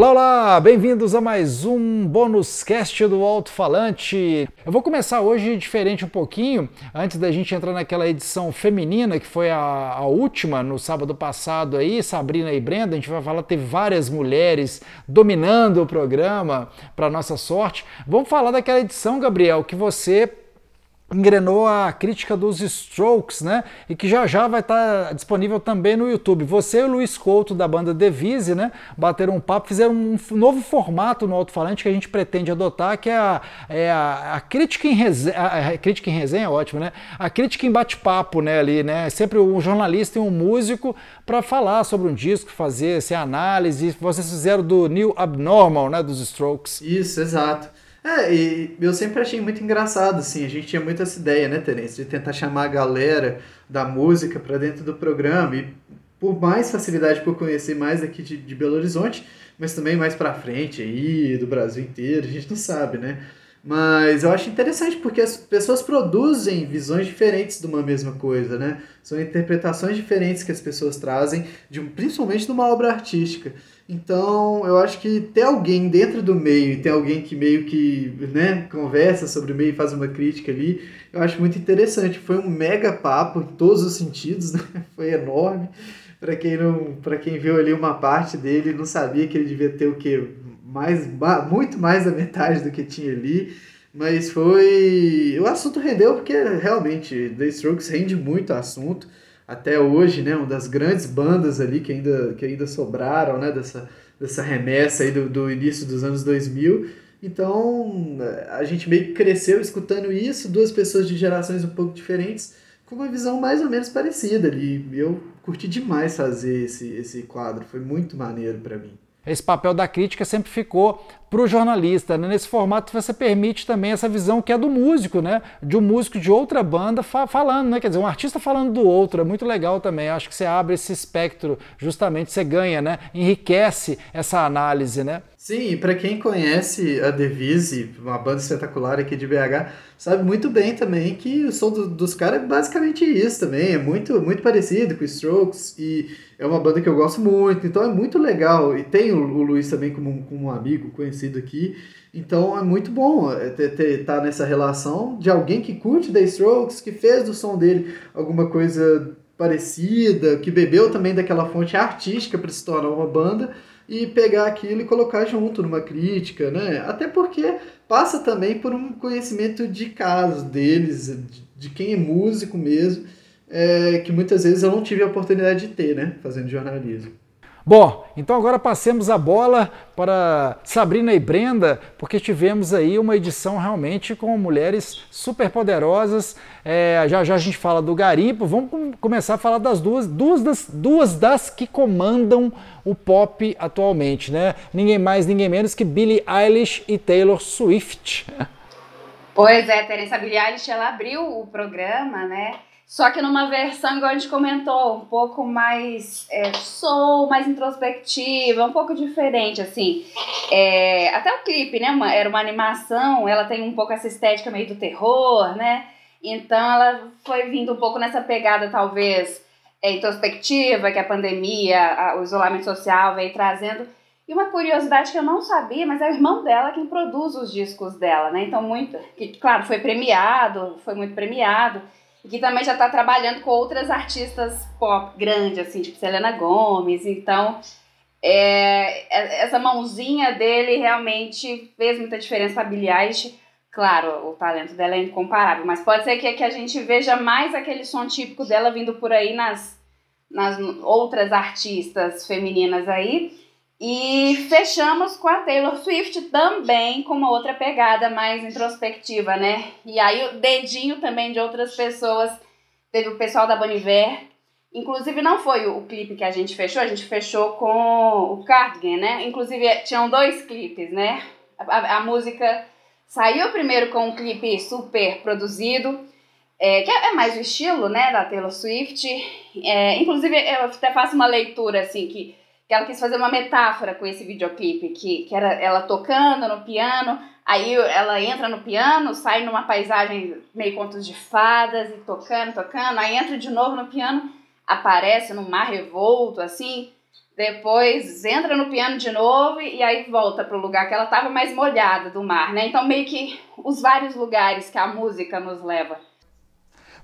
Olá, olá! Bem-vindos a mais um bônus cast do Alto Falante. Eu vou começar hoje diferente um pouquinho, antes da gente entrar naquela edição feminina que foi a, a última no sábado passado aí, Sabrina e Brenda. A gente vai falar, teve várias mulheres dominando o programa, para nossa sorte. Vamos falar daquela edição, Gabriel, que você engrenou a crítica dos Strokes, né? E que já já vai estar tá disponível também no YouTube. Você e o Luiz Couto da banda Devise, né? Bateram um papo, fizeram um novo formato no alto-falante que a gente pretende adotar, que é a, é a, a crítica em resenha. A, crítica em resenha é ótimo, né? A crítica em bate-papo, né? Ali, né? Sempre um jornalista e um músico para falar sobre um disco, fazer essa análise. Vocês fizeram do New Abnormal, né? Dos Strokes. Isso, exato. É, e eu sempre achei muito engraçado, assim, a gente tinha muito essa ideia, né, Terence, de tentar chamar a galera da música para dentro do programa, e por mais facilidade por conhecer mais aqui de, de Belo Horizonte, mas também mais para frente aí, do Brasil inteiro, a gente não sabe, né? Mas eu acho interessante porque as pessoas produzem visões diferentes de uma mesma coisa, né? São interpretações diferentes que as pessoas trazem, de, principalmente de uma obra artística. Então, eu acho que ter alguém dentro do meio, ter alguém que meio que né, conversa sobre o meio e faz uma crítica ali, eu acho muito interessante. Foi um mega papo em todos os sentidos, né? foi enorme. Para quem não, para quem viu ali uma parte dele, não sabia que ele devia ter o que mais, muito mais da metade do que tinha ali. Mas foi. O assunto rendeu porque realmente The Strokes rende muito assunto até hoje, né, uma das grandes bandas ali que ainda, que ainda sobraram, né, dessa, dessa remessa aí do, do início dos anos 2000. Então, a gente meio que cresceu escutando isso, duas pessoas de gerações um pouco diferentes, com uma visão mais ou menos parecida ali. Eu curti demais fazer esse, esse quadro, foi muito maneiro para mim. Esse papel da crítica sempre ficou para o jornalista. Né? Nesse formato você permite também essa visão que é do músico, né? De um músico de outra banda fa falando, né? Quer dizer, um artista falando do outro, é muito legal também. Acho que você abre esse espectro, justamente você ganha, né? Enriquece essa análise, né? Sim, e para quem conhece a Devise, uma banda espetacular aqui de BH, sabe muito bem também que o som do, dos caras é basicamente isso também, é muito, muito parecido com Strokes e é uma banda que eu gosto muito, então é muito legal. E tem o, o Luiz também como, como um amigo conhecido aqui, então é muito bom estar tá nessa relação de alguém que curte The Strokes, que fez do som dele alguma coisa parecida, que bebeu também daquela fonte artística para se tornar uma banda e pegar aquilo e colocar junto numa crítica, né? Até porque passa também por um conhecimento de caso deles, de, quem é músico mesmo, é, que muitas vezes eu não tive a oportunidade de ter, né? Fazendo jornalismo. Bom, então agora passemos a bola para Sabrina e Brenda, porque tivemos aí uma edição realmente com mulheres super poderosas. É, já já a gente fala do garimpo, vamos começar a falar das duas, duas das, duas das que comandam o pop atualmente, né? Ninguém mais, ninguém menos que Billie Eilish e Taylor Swift. Pois é, Teresa Billie Eilish, ela abriu o programa, né? Só que numa versão, igual a gente comentou, um pouco mais é, soul, mais introspectiva, um pouco diferente, assim. É, até o clipe, né? Uma, era uma animação, ela tem um pouco essa estética meio do terror, né? Então ela foi vindo um pouco nessa pegada, talvez, é, introspectiva, que a pandemia, a, o isolamento social veio trazendo. E uma curiosidade que eu não sabia, mas é o irmão dela quem produz os discos dela, né? Então, muito. Que, claro, foi premiado, foi muito premiado e que também já está trabalhando com outras artistas pop grandes, assim, tipo Selena Gomez. Então, é, é, essa mãozinha dele realmente fez muita diferença para Billie Eilish. Claro, o talento dela é incomparável, mas pode ser que, que a gente veja mais aquele som típico dela vindo por aí nas, nas outras artistas femininas aí. E fechamos com a Taylor Swift também com uma outra pegada mais introspectiva, né? E aí o dedinho também de outras pessoas. Teve o pessoal da Boniver. Inclusive não foi o, clipe que a gente fechou, a gente fechou com o Cardigan, né? Inclusive tinham dois clipes, né? A, a música saiu primeiro com um clipe super produzido, é, que é mais o estilo, né, da Taylor Swift. É, inclusive eu até faço uma leitura assim que que ela quis fazer uma metáfora com esse videoclipe, que, que era ela tocando no piano, aí ela entra no piano, sai numa paisagem meio contos de fadas, e tocando, tocando, aí entra de novo no piano, aparece num mar revolto, assim, depois entra no piano de novo e aí volta para o lugar que ela estava mais molhada do mar, né? Então meio que os vários lugares que a música nos leva.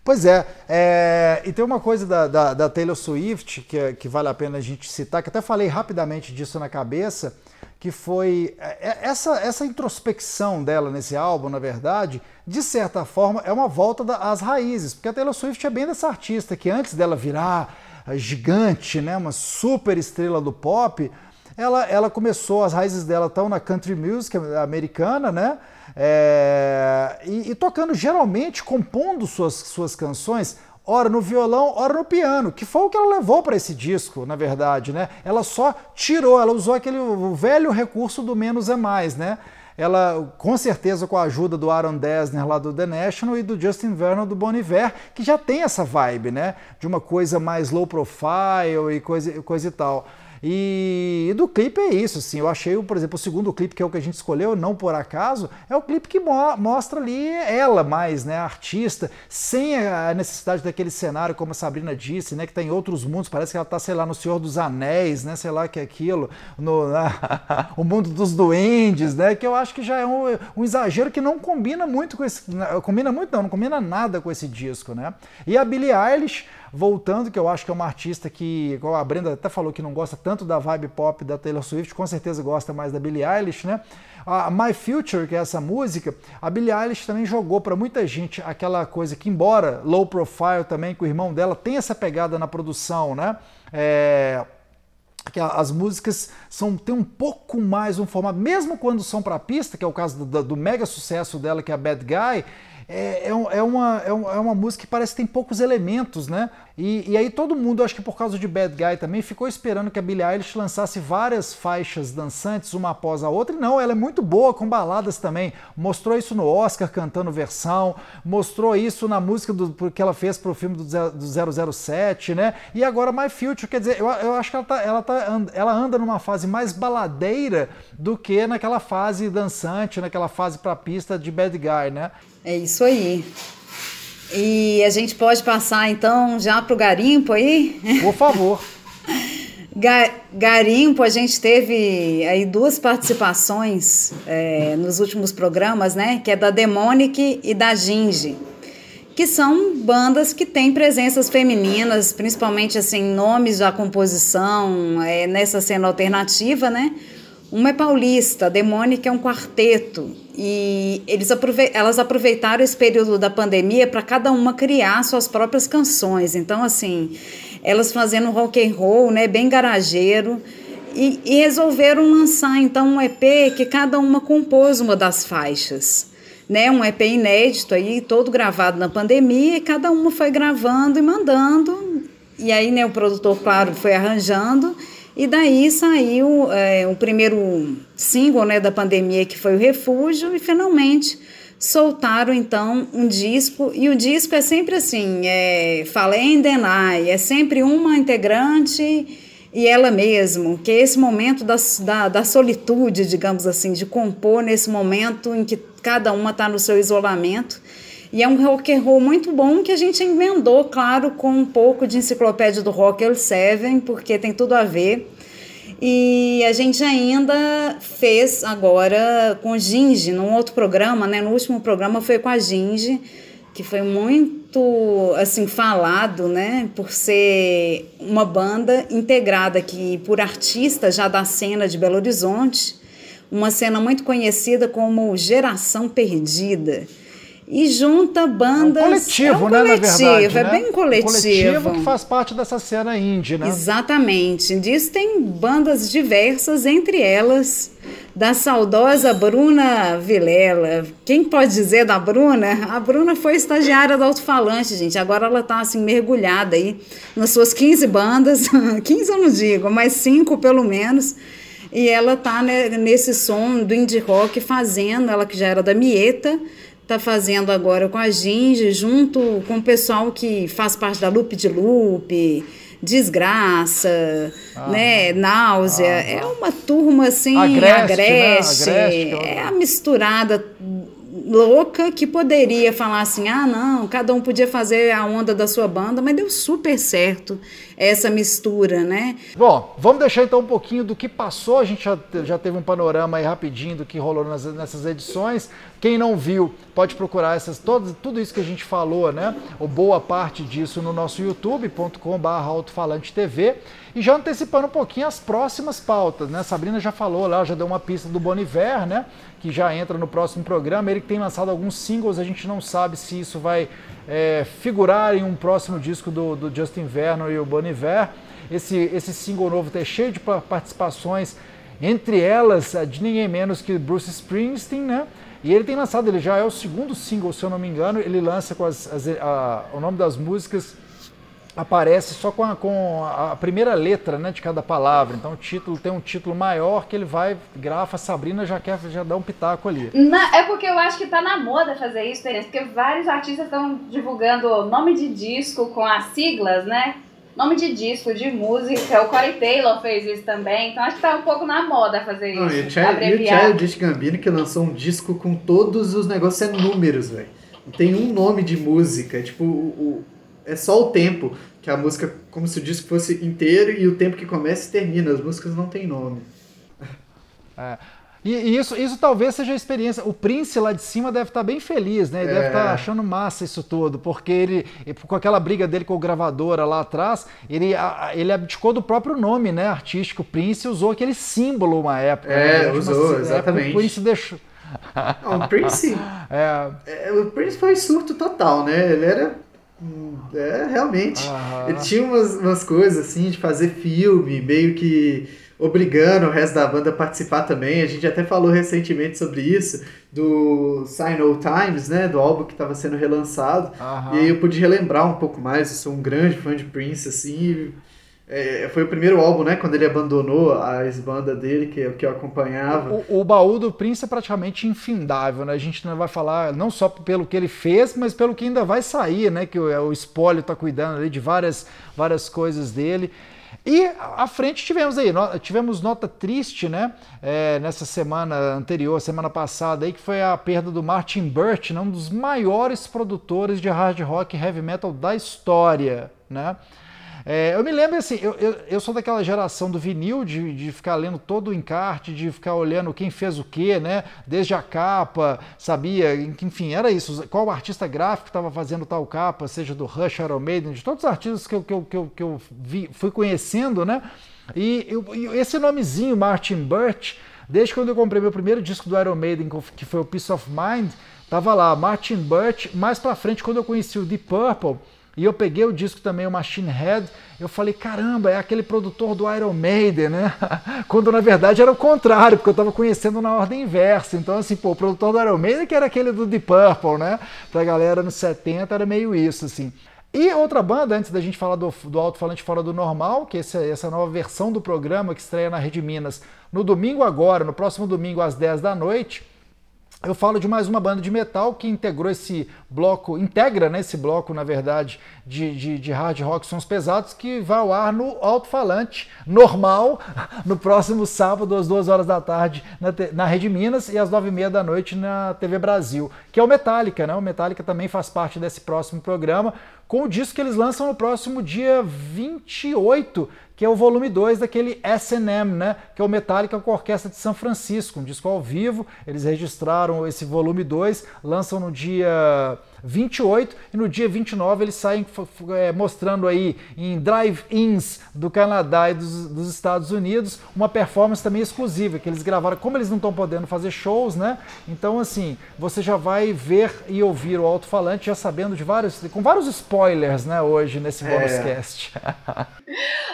Pois é, é, e tem uma coisa da, da, da Taylor Swift que, que vale a pena a gente citar, que até falei rapidamente disso na cabeça, que foi é, é, essa, essa introspecção dela nesse álbum, na verdade, de certa forma é uma volta às raízes, porque a Taylor Swift é bem dessa artista que antes dela virar gigante, né, uma super estrela do pop, ela, ela começou, as raízes dela estão na country music americana, né? É, e, e, tocando geralmente, compondo suas, suas canções, ora no violão, ora no piano, que foi o que ela levou para esse disco, na verdade, né? Ela só tirou, ela usou aquele velho recurso do menos é mais, né? ela com certeza com a ajuda do Aaron Dessner lá do The National e do Justin Vernon do Bon Iver, que já tem essa vibe, né? De uma coisa mais low profile e coisa, coisa e tal. E, do clipe é isso, assim, eu achei, por exemplo, o segundo clipe, que é o que a gente escolheu, não por acaso, é o clipe que mo mostra ali ela mais, né, a artista, sem a necessidade daquele cenário, como a Sabrina disse, né, que está em outros mundos, parece que ela está, sei lá, no Senhor dos Anéis, né, sei lá que é aquilo, no o mundo dos duendes, né, que eu acho que já é um, um exagero que não combina muito com esse, combina muito não, não combina nada com esse disco, né. E a Billie Eilish, voltando, que eu acho que é uma artista que, igual a Brenda até falou que não gosta tanto da vibe pop da Taylor Swift, com certeza gosta mais da Billie Eilish, né? A My Future, que é essa música, a Billie Eilish também jogou para muita gente aquela coisa que, embora low profile também, com o irmão dela tem essa pegada na produção, né? É, que as músicas são tem um pouco mais um formato, mesmo quando são para pista, que é o caso do, do, mega sucesso dela, que é a Bad Guy, é, é, é, uma, é, uma música que parece que tem poucos elementos, né? E, e, aí todo mundo, acho que por causa de Bad Guy também, ficou esperando que a Billie Eilish lançasse várias faixas dançantes uma após a outra. E não, ela é muito boa com baladas também. Mostrou isso no Oscar cantando versão, mostrou isso na música do, que ela fez para o filme do, do 007, né? E agora My Future, quer dizer, eu, eu acho que ela, tá, ela, tá, ela anda numa fase mais baladeira do que naquela fase dançante, naquela fase para pista de Bad Guy, né? É isso aí. E a gente pode passar então já para o garimpo aí? Por favor. garimpo, a gente teve aí duas participações é, nos últimos programas, né? Que é da Demonic e da Ginge, que são bandas que têm presenças femininas, principalmente assim nomes da composição é, nessa cena alternativa, né? Uma é paulista, a Demônica é um quarteto. E eles aprove elas aproveitaram esse período da pandemia para cada uma criar suas próprias canções. Então, assim, elas fazendo rock and roll, né, bem garageiro. E, e resolveram lançar, então, um EP que cada uma compôs uma das faixas. Né, um EP inédito aí, todo gravado na pandemia, e cada uma foi gravando e mandando. E aí, né, o produtor, claro, foi arranjando. E daí saiu é, o primeiro single né, da pandemia, que foi o Refúgio, e finalmente soltaram então um disco. E o disco é sempre assim: é, fala em Denai, é sempre uma integrante e ela mesmo, que é esse momento da, da, da solitude, digamos assim, de compor nesse momento em que cada uma está no seu isolamento. E é um rock and roll muito bom que a gente emendou, claro, com um pouco de enciclopédia do Rock All Seven, porque tem tudo a ver. E a gente ainda fez agora com Ginge, num outro programa, né? No último programa foi com a Ginge, que foi muito assim falado, né? Por ser uma banda integrada aqui por artistas já da cena de Belo Horizonte, uma cena muito conhecida como Geração Perdida e junta bandas. É um coletivo, é um né? Coletivo, na verdade, é né? bem coletivo. Um coletivo que faz parte dessa cena indie, né? Exatamente. Disso tem bandas diversas, entre elas da saudosa Bruna Vilela. Quem pode dizer da Bruna? A Bruna foi estagiária do Alto-Falante, gente. Agora ela está assim mergulhada aí nas suas 15 bandas. 15 eu não digo, mas 5 pelo menos. E ela tá né, nesse som do indie rock fazendo, ela que já era da Mieta, está fazendo agora com a Ginge, junto com o pessoal que faz parte da Loop de Loop, Desgraça, ah, né, Náusea. Ah, é uma turma assim, agreste, agreste, né? agreste é a misturada louca que poderia falar assim: ah, não, cada um podia fazer a onda da sua banda, mas deu super certo essa mistura, né? Bom, vamos deixar então um pouquinho do que passou. A gente já, já teve um panorama aí rapidinho do que rolou nas, nessas edições. Quem não viu, pode procurar essas, todo, tudo isso que a gente falou, né? Ou boa parte disso no nosso youtube.com.br alto-falante TV. E já antecipando um pouquinho as próximas pautas, né? Sabrina já falou lá, já deu uma pista do Boniver, né? Que já entra no próximo programa. Ele tem lançado alguns singles, a gente não sabe se isso vai é, figurar em um próximo disco do, do Justin Vernon e o Bon Iver. Esse, esse single novo está cheio de participações, entre elas de ninguém menos que Bruce Springsteen, né? E ele tem lançado, ele já é o segundo single, se eu não me engano, ele lança com as, as, a, o nome das músicas aparece só com a, com a primeira letra né, de cada palavra. Então o título tem um título maior que ele vai, grafa, Sabrina já quer já dá um pitaco ali. Não, é porque eu acho que tá na moda fazer isso, Terence, porque vários artistas estão divulgando nome de disco com as siglas, né? Nome de disco, de música, o Corey Taylor fez isso também, então acho que tá um pouco na moda fazer Não, isso. E o Childish Gambino que lançou um disco com todos os negócios é números, velho. Tem um nome de música, tipo, o, é só o tempo, que a música, como se o disco fosse inteiro e o tempo que começa e termina. As músicas não têm nome. É. E, isso, isso talvez seja a experiência. O Prince lá de cima deve estar bem feliz, né? Ele é. deve estar achando massa isso tudo, porque ele, com aquela briga dele com o gravadora lá atrás, ele, ele abdicou do próprio nome, né? Artístico Prince usou aquele símbolo uma época. É, né? usou, uma, exatamente. Época, o Prince deixou. Não, o Prince. é. É, o Prince foi surto total, né? Ele era é, realmente. Uhum. Ele tinha umas, umas coisas assim de fazer filme, meio que obrigando o resto da banda a participar também. A gente até falou recentemente sobre isso, do Sign Old Times, né? Do álbum que estava sendo relançado. Uhum. E aí eu pude relembrar um pouco mais. Eu sou um grande fã de Prince, assim. É, foi o primeiro álbum, né? Quando ele abandonou a ex-banda dele, que, que eu acompanhava. O, o, baú do Prince é praticamente infindável, né? A gente não vai falar não só pelo que ele fez, mas pelo que ainda vai sair, né? Que o, o espólio tá cuidando ali de várias, várias coisas dele. E à frente tivemos aí, tivemos nota triste, né? É, nessa semana anterior, semana passada aí, que foi a perda do Martin Burt, né, um dos maiores produtores de hard rock e heavy metal da história, né? É, eu me lembro assim, eu, eu, eu, sou daquela geração do vinil, de, de ficar lendo todo o encarte, de ficar olhando quem fez o quê, né? Desde a capa, sabia, enfim, era isso. Qual artista gráfico estava fazendo tal capa, seja do Rush, Iron Maiden, de todos os artistas que eu, que eu, que eu, que eu vi, fui conhecendo, né? E eu, esse nomezinho, Martin Burt, desde quando eu comprei meu primeiro disco do Iron Maiden, que foi o Peace of Mind, tava lá, Martin Burt. Mais pra frente, quando eu conheci o Deep Purple, e eu peguei o disco também, o Machine Head, eu falei, caramba, é aquele produtor do Iron Maiden, né? Quando na verdade era o contrário, porque eu estava conhecendo na ordem inversa. Então, assim, pô, o produtor do Iron Maiden que era aquele do Deep Purple, né? Pra galera nos 70 era meio isso, assim. E outra banda, antes da gente falar do, do Alto-Falante Fora do Normal, que essa, essa nova versão do programa que estreia na Rede Minas no domingo agora, no próximo domingo às 10 da noite, eu falo de mais uma banda de metal que integrou esse bloco, integra né, esse bloco, na verdade, de, de, de hard rock sons pesados, que vai ao ar no alto-falante normal, no próximo sábado, às duas horas da tarde, na, na Rede Minas, e às nove e meia da noite na TV Brasil, que é o Metallica, né? O Metallica também faz parte desse próximo programa, com o disco que eles lançam no próximo dia 28 que é o volume 2 daquele S&M, né, que é o Metallica com a Orquestra de São Francisco, um disco ao vivo. Eles registraram esse volume 2, lançam no dia 28 e no dia 29 eles saem é, mostrando aí em drive-ins do Canadá e dos, dos, Estados Unidos uma performance também exclusiva que eles gravaram. Como eles não estão podendo fazer shows, né? Então assim você já vai ver e ouvir o alto-falante já sabendo de vários, com vários spoilers, né? Hoje nesse é. bonus cast.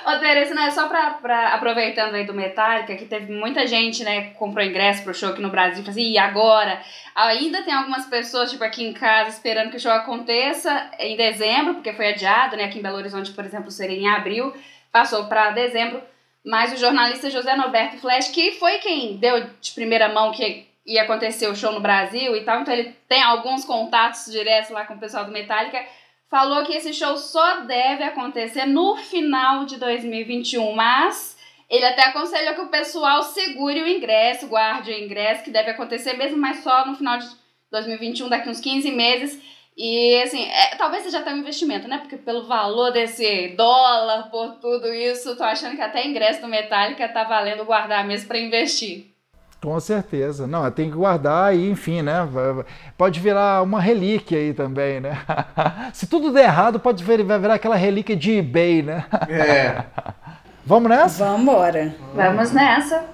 Ô Teresa, né? Só pra, pra, aproveitando aí do Metallica, que teve muita gente, né? Comprou ingresso pro show aqui no Brasil, assim, e agora? Ainda tem algumas pessoas, tipo, aqui em casa esperando que o show aconteça em dezembro, porque foi adiado, né? Aqui em Belo Horizonte, por exemplo, seria em abril, passou para dezembro. Mas o jornalista José Norberto Flash, que foi quem deu de primeira mão que ia acontecer o show no Brasil e tal, então ele tem alguns contatos diretos lá com o pessoal do Metallica, falou que esse show só deve acontecer no final de 2021, mas ele até aconselhou que o pessoal segure o ingresso, guarde o ingresso, que deve acontecer mesmo, mas só no final de 2021, daqui uns 15 meses. E assim, é, talvez seja até um investimento, né? Porque pelo valor desse dólar, por tudo isso, tô achando que até ingresso do Metallica tá valendo guardar mesmo para investir. Com certeza. Não, tem que guardar e, enfim, né? Pode virar uma relíquia aí também, né? Se tudo der errado, pode vir, vai virar aquela relíquia de eBay, né? É. Vamos nessa? Vamos embora. Vamos nessa.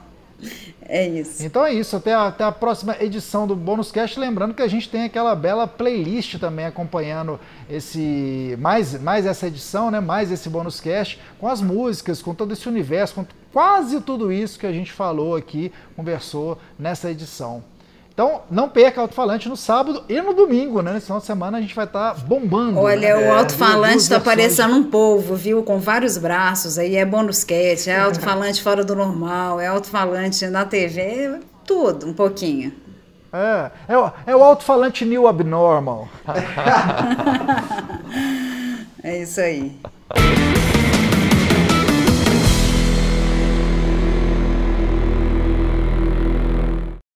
É isso. Então é isso, até a, até a próxima edição do Bônus Cast. Lembrando que a gente tem aquela bela playlist também acompanhando esse mais, mais essa edição, né? Mais esse Bônus Cast, com as músicas, com todo esse universo, com quase tudo isso que a gente falou aqui, conversou nessa edição. Então, não perca alto-falante no sábado e no domingo, né? Nesse final de semana a gente vai estar tá bombando. Olha, né? o alto-falante está parecendo um polvo, viu? Com vários braços. Aí é bônus cat, é alto-falante fora do normal, é alto-falante na TV, tudo, um pouquinho. É, é, o, é o alto-falante new abnormal. é isso aí.